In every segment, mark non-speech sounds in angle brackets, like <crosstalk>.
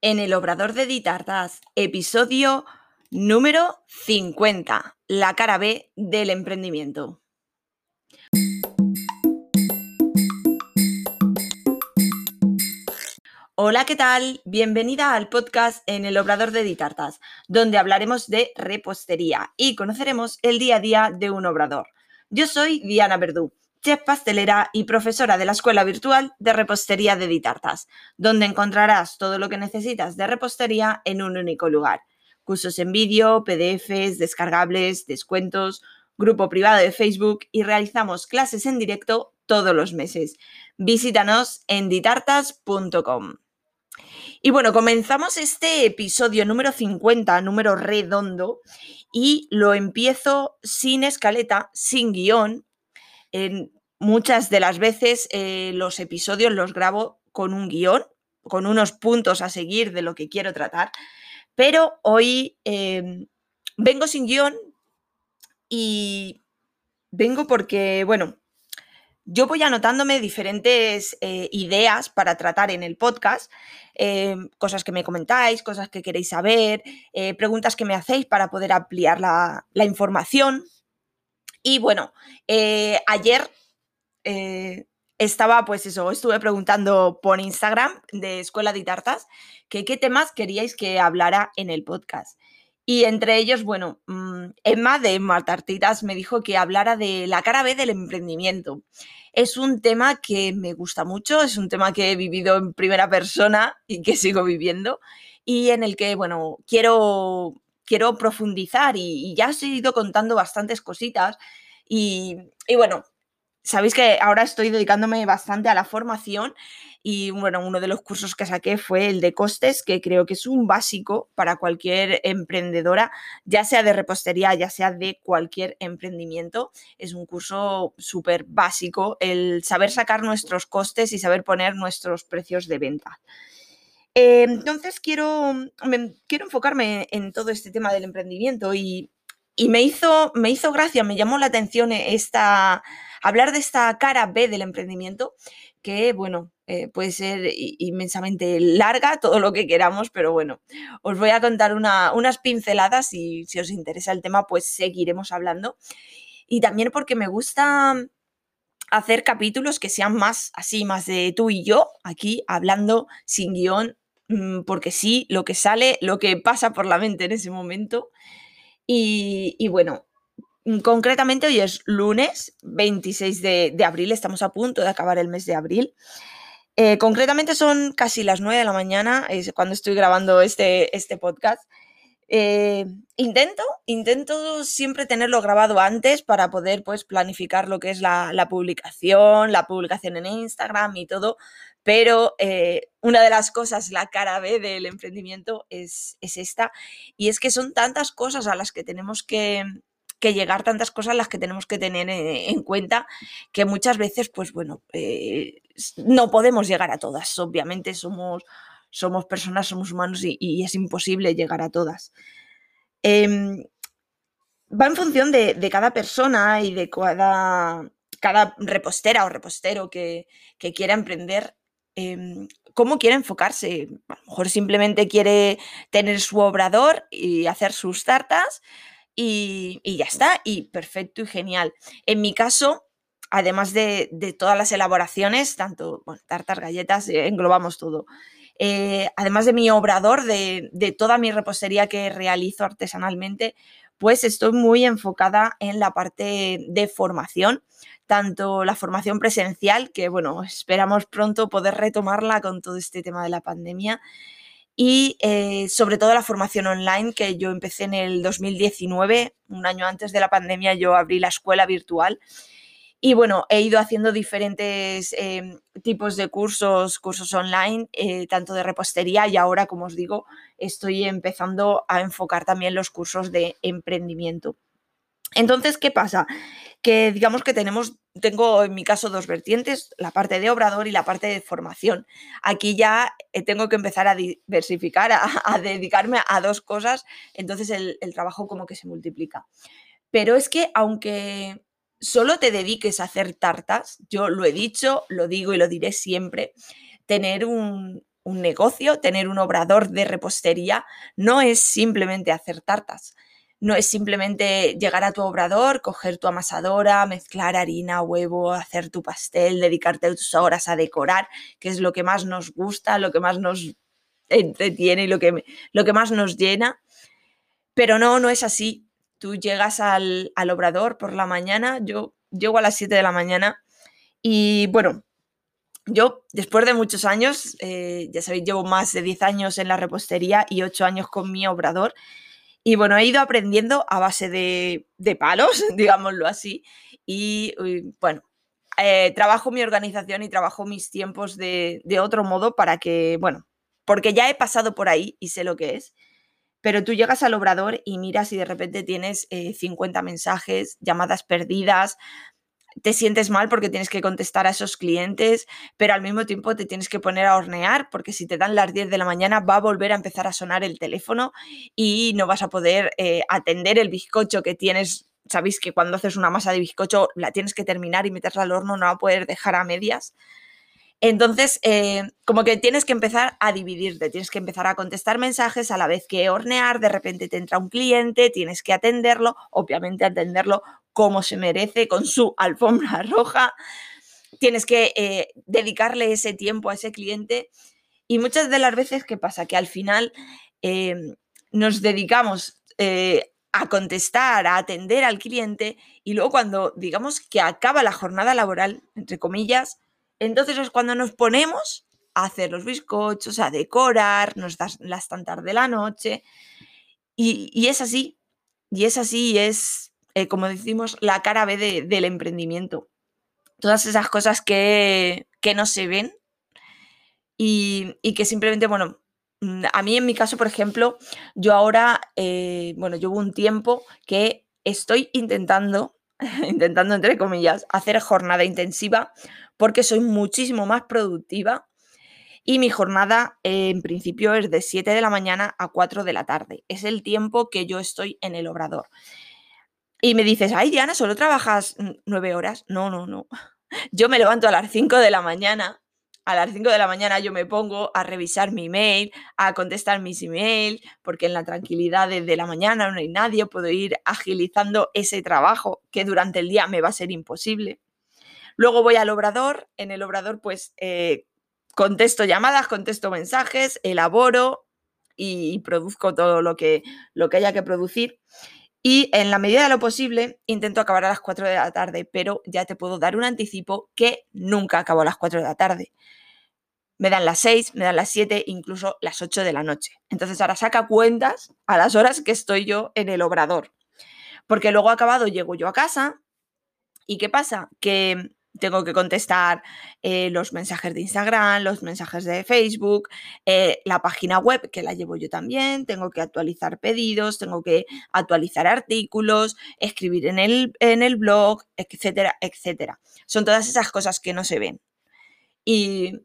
en el Obrador de Ditartas, episodio número 50, la cara B del emprendimiento. Hola, ¿qué tal? Bienvenida al podcast en el Obrador de Ditartas, donde hablaremos de repostería y conoceremos el día a día de un obrador. Yo soy Diana Verdú chef pastelera y profesora de la Escuela Virtual de Repostería de Ditartas, donde encontrarás todo lo que necesitas de repostería en un único lugar. Cursos en vídeo, PDFs, descargables, descuentos, grupo privado de Facebook y realizamos clases en directo todos los meses. Visítanos en ditartas.com. Y bueno, comenzamos este episodio número 50, número redondo, y lo empiezo sin escaleta, sin guion, muchas de las veces eh, los episodios los grabo con un guion, con unos puntos a seguir de lo que quiero tratar, pero hoy em, vengo sin guion y vengo porque, bueno, yo voy anotándome diferentes eh, ideas para tratar en el podcast, em, cosas que me comentáis, cosas que queréis saber, eh, preguntas que me hacéis para poder ampliar la información. Y bueno, eh, ayer eh, estaba, pues eso, estuve preguntando por Instagram de Escuela de Tartas que qué temas queríais que hablara en el podcast. Y entre ellos, bueno, mm, Emma de Martartitas me dijo que hablara de la cara B del emprendimiento. Es un tema que me gusta mucho, es un tema que he vivido en primera persona y que sigo viviendo y en el que, bueno, quiero quiero profundizar y, ya os he ido contando bastantes cositas y, bueno, sabéis que ahora estoy dedicándome bastante a la formación y bueno, uno de los cursos que saqué fue el de costes, que creo que es un básico para cualquier emprendedora, ya sea de repostería, ya sea de cualquier emprendimiento. Es un curso súper básico el saber sacar nuestros costes y saber poner nuestros precios de venta. Eh, entonces quiero, quiero enfocarme en todo este tema del emprendimiento y, me, hizo, me hizo gracia, me llamó la atención esta, hablar de esta cara B del emprendimiento, que bueno, eh, puede ser inmensamente larga, todo lo que queramos, pero bueno, os voy a contar unas pinceladas y si os interesa el tema, pues seguiremos hablando. Y también porque me gusta hacer capítulos que sean más así, más de tú y yo, aquí hablando sin guion, porque sí, lo que sale, lo que pasa por la mente en ese momento. Y, bueno, mm, concretamente hoy es lunes 26 de, abril, estamos a punto de acabar el mes de abril. Eh, concretamente son casi las 9 de la mañana, es cuando estoy grabando este, este podcast. Eh, intento, intento siempre tenerlo grabado antes para poder pues planificar lo que es la, publicación, la publicación en Instagram y todo, pero eh, una de las cosas, la cara B del emprendimiento es, esta, y es que son tantas cosas a las que tenemos que, llegar, tantas cosas a las que tenemos que tener en, cuenta, que muchas veces, pues bueno, eh, no podemos llegar a todas. Obviamente somos, somos personas, somos humanos y, es imposible llegar a todas. Em, va en función de, cada persona y de cada, cada repostera o repostero que, que quiera emprender Em, cómo quiere enfocarse. A lo mejor simplemente quiere tener su obrador y hacer sus tartas y, ya está, y perfecto y genial. En mi caso, además de, todas las elaboraciones, tanto tartas, galletas, eh, englobamos todo. Eh, además de mi obrador, de, toda mi repostería que realizo artesanalmente, pues estoy muy enfocada en la parte de formación tanto la formación presencial, que bueno, esperamos pronto poder retomarla con todo este tema de la pandemia, y eh, sobre todo la formación online, que yo empecé en el 2019, un año antes de la pandemia, yo abrí la escuela virtual. Y bueno, he ido haciendo diferentes em, tipos de cursos, cursos online, eh, tanto de repostería y ahora, como os digo, estoy empezando a enfocar también los cursos de emprendimiento. Entonces, ¿qué pasa? Que digamos que tenemos, tengo en mi caso dos vertientes, la parte de obrador y la parte de formación. Aquí ya eh, tengo que empezar a diversificar, <laughs> a, dedicarme a dos cosas, entonces el, el trabajo como que se multiplica. Pero es que aunque solo te dediques a hacer tartas, yo lo he dicho, lo digo y lo diré siempre, tener un, un negocio, tener un obrador de repostería, no es simplemente hacer tartas. No es simplemente llegar a tu obrador, coger tu amasadora, mezclar harina, huevo, hacer tu pastel, dedicarte tus horas a decorar, que es lo que más nos gusta, lo que más nos entretiene y lo que, lo que más nos llena. Pero no, no es así. Tú llegas al, al obrador por la mañana, yo llego a las 7 de la mañana y bueno, yo, después de muchos años, eh, ya sabéis, llevo más de 10 años en la repostería y 8 años con mi obrador. Y bueno, he ido aprendiendo a base de, palos, <laughs> digámoslo así. Y bueno, eh, trabajo mi organización y trabajo mis tiempos de, otro modo para que, bueno, porque ya he pasado por ahí y sé lo que es. Pero tú llegas al obrador y miras y de repente tienes 50 eh, mensajes, llamadas perdidas, te sientes mal porque tienes que contestar a esos clientes, pero al mismo tiempo te tienes que poner a hornear porque si te dan las 10 de la mañana va a volver a empezar a sonar el teléfono y no vas a poder eh, atender el bizcocho que tienes. Sabéis que cuando haces una masa de bizcocho la tienes que terminar y meterla al horno, no va a poder dejar a medias. Entonces, eh, como que tienes que empezar a dividirte, tienes que empezar a contestar mensajes a la vez que hornear, de repente te entra un cliente, tienes que atenderlo, obviamente atenderlo como se merece, con su <laughs> alfombra roja, tienes que eh, dedicarle ese tiempo a ese cliente y muchas de las veces, ¿qué pasa? Que al final em, nos dedicamos eh, a contestar, a atender al cliente y luego cuando digamos que acaba la jornada laboral, entre comillas, entonces es cuando nos ponemos a hacer los bizcochos, a decorar, nos das las tantas de la noche. Y, es así, y es así, y es, eh, como decimos, la cara B del emprendimiento. Todas esas cosas que, no se ven y, que simplemente, bueno, mm, a mí en mi caso, por ejemplo, yo ahora, eh, bueno, llevo un tiempo que estoy intentando, <laughs> intentando entre comillas, hacer jornada intensiva porque soy muchísimo más productiva y mi jornada en principio es de 7 de la mañana a 4 de la tarde. Es el tiempo que yo estoy en el obrador. Y me dices, ay Diana, ¿solo trabajas 9 horas? No, no, no. <laughs> Yo me levanto a las 5 de la mañana. A las 5 de la mañana yo me pongo a revisar mi mail, a contestar mis emails, porque en la tranquilidad de la mañana no hay nadie, puedo ir agilizando ese trabajo que durante el día me va a ser imposible. Luego voy al obrador, en el obrador pues eh, contesto llamadas, contesto mensajes, elaboro y, produzco todo lo que, lo que haya que producir. Y en la medida de lo posible intento acabar a las 4 de la tarde, pero ya te puedo dar un anticipo que nunca acabo a las 4 de la tarde. Me dan las 6, me dan las 7, incluso las 8 de la noche. Entonces ahora saca cuentas a las horas que estoy yo en el obrador. Porque luego acabado llego yo a casa y ¿qué pasa? Que tengo que contestar eh, los mensajes de Instagram, los mensajes de Facebook, eh, la página web que la llevo yo también, tengo que actualizar pedidos, tengo que actualizar artículos, escribir en el, en el blog, etcétera, etcétera. Son todas esas cosas que no se ven. Y,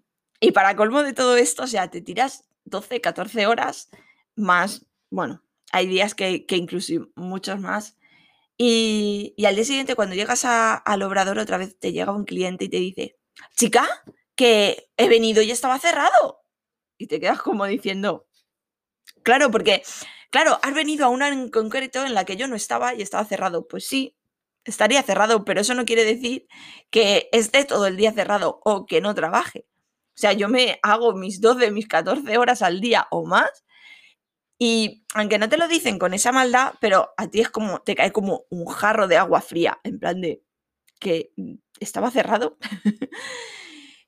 para colmo de todo esto, o sea, te tiras 12, 14 horas más, bueno, hay días que, que incluso muchos más y, al día siguiente, cuando llegas al obrador, otra vez te llega un cliente y te dice, chica, que he venido y estaba cerrado. Y te quedas como diciendo, claro, porque, claro, has venido a una en concreto en la que yo no estaba y estaba cerrado. Pues sí, estaría cerrado, pero eso no quiere decir que esté todo el día cerrado o que no trabaje. O sea, yo me hago mis 12, mis 14 horas al día o más y aunque no te lo dicen con esa maldad, pero a ti es como, te cae como un jarro de agua fría, en plan de que estaba cerrado. <laughs>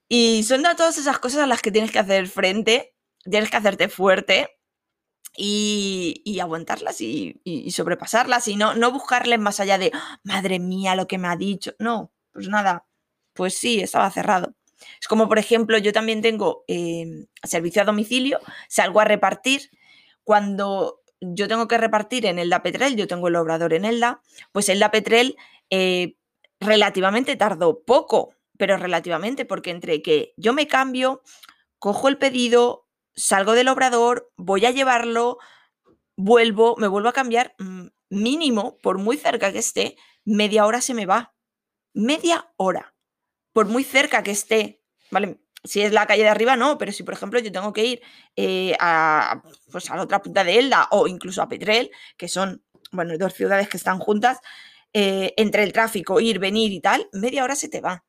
y son todas esas cosas a las que tienes que hacer frente, tienes que hacerte fuerte y, aguantarlas y, sobrepasarlas y no, no buscarles más allá de, ¡Ah, madre mía, lo que me ha dicho. No, pues nada, pues sí, estaba cerrado. Es como, por ejemplo, yo también tengo em, servicio a domicilio, salgo a repartir cuando yo tengo que repartir en Elda Petrel, yo tengo el obrador en Elda, pues Elda Petrel eh, relativamente tardó poco, pero relativamente, porque entre que yo me cambio, cojo el pedido, salgo del obrador, voy a llevarlo, vuelvo, me vuelvo a cambiar, mm, mínimo, por muy cerca que esté, media hora se me va. Media hora. Por muy cerca que esté, ¿vale? Si es la calle de arriba, no, pero si por ejemplo yo tengo que ir eh, a, pues a la otra punta de Elda o incluso a Petrel, que son, bueno, dos ciudades que están juntas, eh, entre el tráfico, ir, venir y tal, media hora se te va.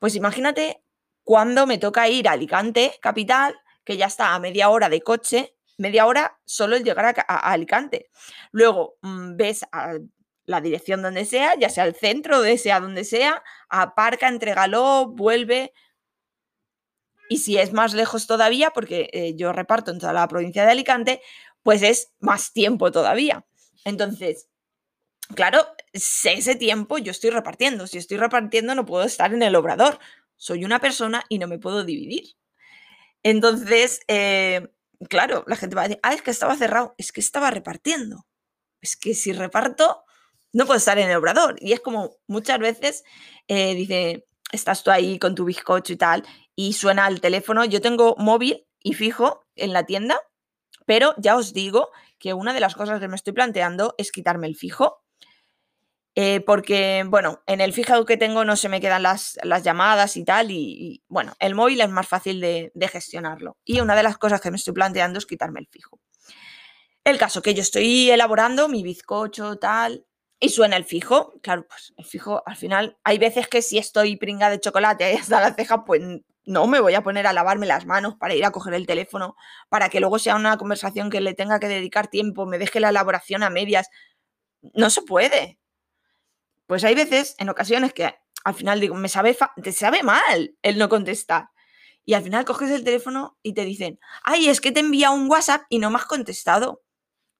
Pues imagínate cuando me toca ir a Alicante, capital, que ya está a media hora de coche, media hora solo el llegar a, Alicante. Luego mm, ves a la dirección donde sea, ya sea el centro, de sea donde sea, aparca, entrégalo, vuelve. Y si es más lejos todavía, porque eh, yo reparto en toda la provincia de Alicante, pues es más tiempo todavía. Entonces, claro, ese tiempo yo estoy repartiendo. Si estoy repartiendo no puedo estar en el obrador. Soy una persona y no me puedo dividir. Entonces, eh, claro, la gente va a decir, ah, es que estaba cerrado, es que estaba repartiendo. Es que si reparto, no puedo estar en el obrador. Y es como muchas veces eh, dice, estás tú ahí con tu bizcocho y tal, y suena el teléfono. Yo tengo móvil y fijo en la tienda, pero ya os digo que una de las cosas que me estoy planteando es quitarme el fijo. Eh, porque, bueno, en el fijado que tengo no se me quedan las, llamadas y tal, y, bueno, el móvil es más fácil de, de gestionarlo. Y una de las cosas que me estoy planteando es quitarme el fijo. El caso que yo estoy elaborando mi bizcocho, tal, y suena el fijo. Claro, pues el fijo, al final, hay veces que si estoy pringa de chocolate hasta la ceja, pues no me voy a poner a lavarme las manos para ir a coger el teléfono, para que luego sea una conversación que le tenga que dedicar tiempo, me deje la elaboración a medias. No se puede. Pues hay veces, en ocasiones, que al final digo, me sabe, te sabe mal el no contestar. Y al final coges el teléfono y te dicen, ay, es que te envía un WhatsApp y no me has contestado.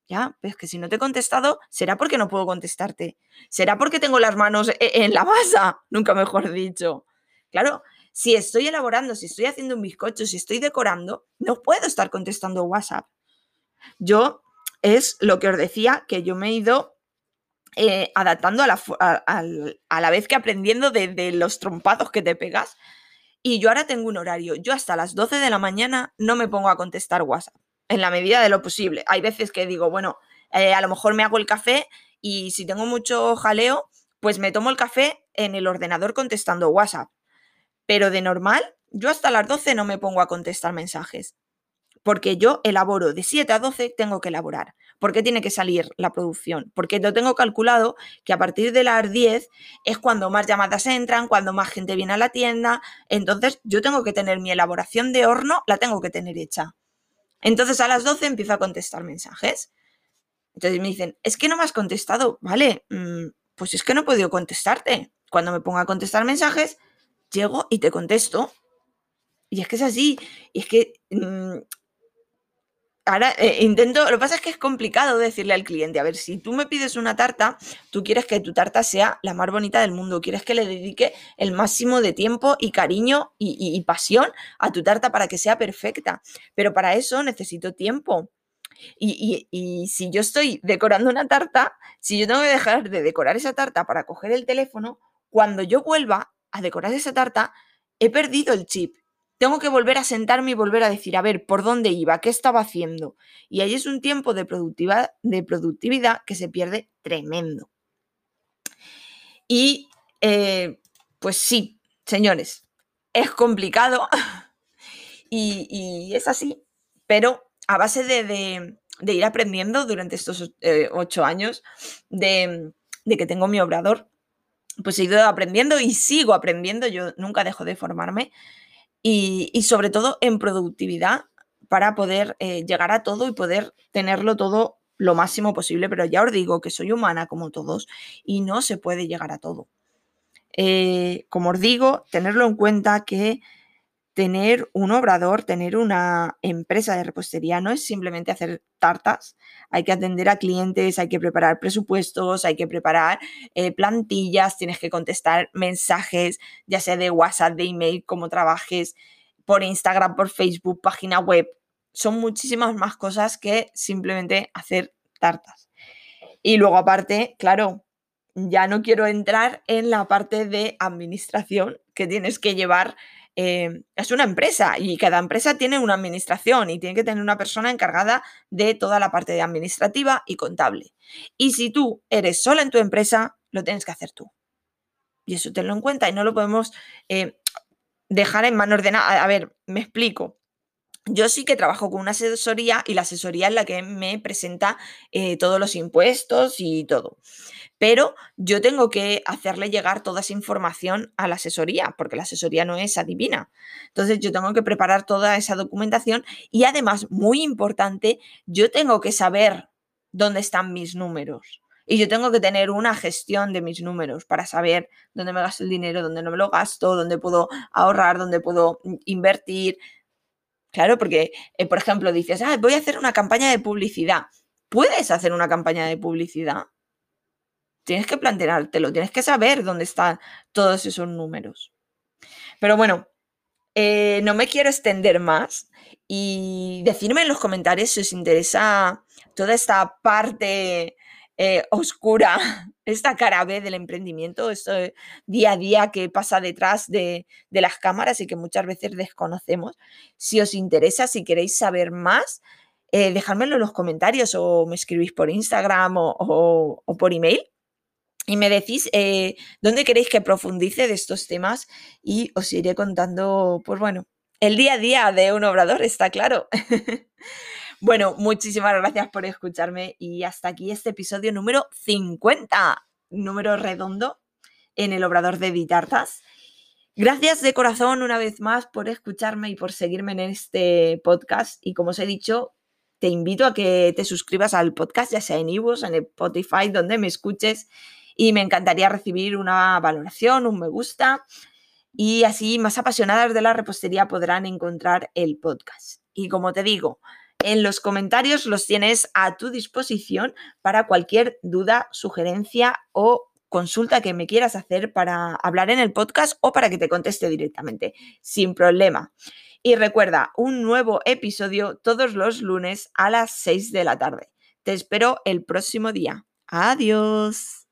Ya, pues que si no te he contestado, será porque no puedo contestarte. Será porque tengo las manos e-, en la masa, nunca mejor dicho. Claro, si estoy elaborando, si estoy haciendo un bizcocho, si estoy decorando, no puedo estar contestando WhatsApp. Yo es lo que os decía, que yo me he ido eh, adaptando a la, a, la, vez que aprendiendo de, los trompados que te pegas. Y yo ahora tengo un horario. Yo hasta las 12 de la mañana no me pongo a contestar WhatsApp en la medida de lo posible. Hay veces que digo, bueno, eh, a lo mejor me hago el café y si tengo mucho jaleo, pues me tomo el café en el ordenador contestando WhatsApp. Pero de normal, yo hasta las 12 no me pongo a contestar mensajes. Porque yo elaboro de 7 a 12, tengo que elaborar. ¿Por qué tiene que salir la producción? Porque lo tengo calculado que a partir de las 10 es cuando más llamadas entran, cuando más gente viene a la tienda. Entonces yo tengo que tener mi elaboración de horno, la tengo que tener hecha. Entonces a las 12 empiezo a contestar mensajes. Entonces me dicen, es que no me has contestado. Vale, mm, pues es que no he podido contestarte. Cuando me pongo a contestar mensajes, llego y te contesto. Y es que es así. Y es que mm, ahora eh, intento, lo que pasa es que es complicado decirle al cliente, a ver, si tú me pides una tarta, tú quieres que tu tarta sea la más bonita del mundo, quieres que le dedique el máximo de tiempo y cariño y, pasión a tu tarta para que sea perfecta, pero para eso necesito tiempo. Y, y, si yo estoy decorando una tarta, si yo tengo que dejar de decorar esa tarta para coger el teléfono, cuando yo vuelva a decorar esa tarta, he perdido el chip tengo que volver a sentarme y volver a decir, a ver, ¿por dónde iba? ¿Qué estaba haciendo? Y ahí es un tiempo de, productividad, que se pierde tremendo. Y eh, pues sí, señores, es complicado <laughs> y, es así, pero a base de, ir aprendiendo durante estos eh, ocho años de que tengo mi obrador, pues he ido aprendiendo y sigo aprendiendo, yo nunca dejo de formarme y, sobre todo en productividad para poder eh, llegar a todo y poder tenerlo todo lo máximo posible. Pero ya os digo que soy humana como todos y no se puede llegar a todo. Eh, como os digo, tenerlo en cuenta que tener un obrador, tener una empresa de repostería no es simplemente hacer tartas, hay que atender a clientes, hay que preparar presupuestos, hay que preparar eh, plantillas, tienes que contestar mensajes, ya sea de WhatsApp, de email, como trabajes, por Instagram, por Facebook, página web. Son muchísimas más cosas que simplemente hacer tartas. Y luego aparte, claro, ya no quiero entrar en la parte de administración que tienes que llevar eh, es una empresa y cada empresa tiene una administración y tiene que tener una persona encargada de toda la parte de administrativa y contable. Y si tú eres sola en tu empresa, lo tienes que hacer tú. Y eso tenlo en cuenta y no lo podemos... Eh, dejar en manos de nada. A ver, me explico. Yo sí que trabajo con una asesoría y la asesoría es la que me presenta eh, todos los impuestos y todo. Pero yo tengo que hacerle llegar toda esa información a la asesoría, porque la asesoría no es adivina. Entonces yo tengo que preparar toda esa documentación y además, muy importante, yo tengo que saber dónde están mis números. Y yo tengo que tener una gestión de mis números para saber dónde me gasto el dinero, dónde no me lo gasto, dónde puedo ahorrar, dónde puedo invertir, Claro, porque, eh, por ejemplo, dices, ah, voy a hacer una campaña de publicidad. ¿Puedes hacer una campaña de publicidad? Tienes que planteártelo, tienes que saber dónde están todos esos números. Pero bueno, eh, no me quiero extender más y decirme en los comentarios si os interesa toda esta parte eh, oscura, <laughs> esta cara B del emprendimiento, esto día a día que pasa detrás de, las cámaras y que muchas veces desconocemos. Si os interesa, si queréis saber más, eh, en los comentarios o me escribís por Instagram o, por email y me decís eh, dónde queréis que profundice de estos temas y os iré contando, pues bueno, el día a día de un obrador, está claro. <laughs> Bueno, muchísimas gracias por escucharme y hasta aquí este episodio número 50, número redondo en el Obrador de Ditartas. Gracias de corazón una vez más por escucharme y por seguirme en este podcast. Y como os he dicho, te invito a que te suscribas al podcast, ya sea en iVoox, en Spotify, donde me escuches. Y me encantaría recibir una valoración, un me gusta. Y así más apasionadas de la repostería podrán encontrar el podcast. Y como te digo, en los comentarios los tienes a tu disposición para cualquier duda, sugerencia o consulta que me quieras hacer para hablar en el podcast o para que te conteste directamente, sin problema. Y recuerda, un nuevo episodio todos los lunes a las 6 de la tarde. Te espero el próximo día. Adiós.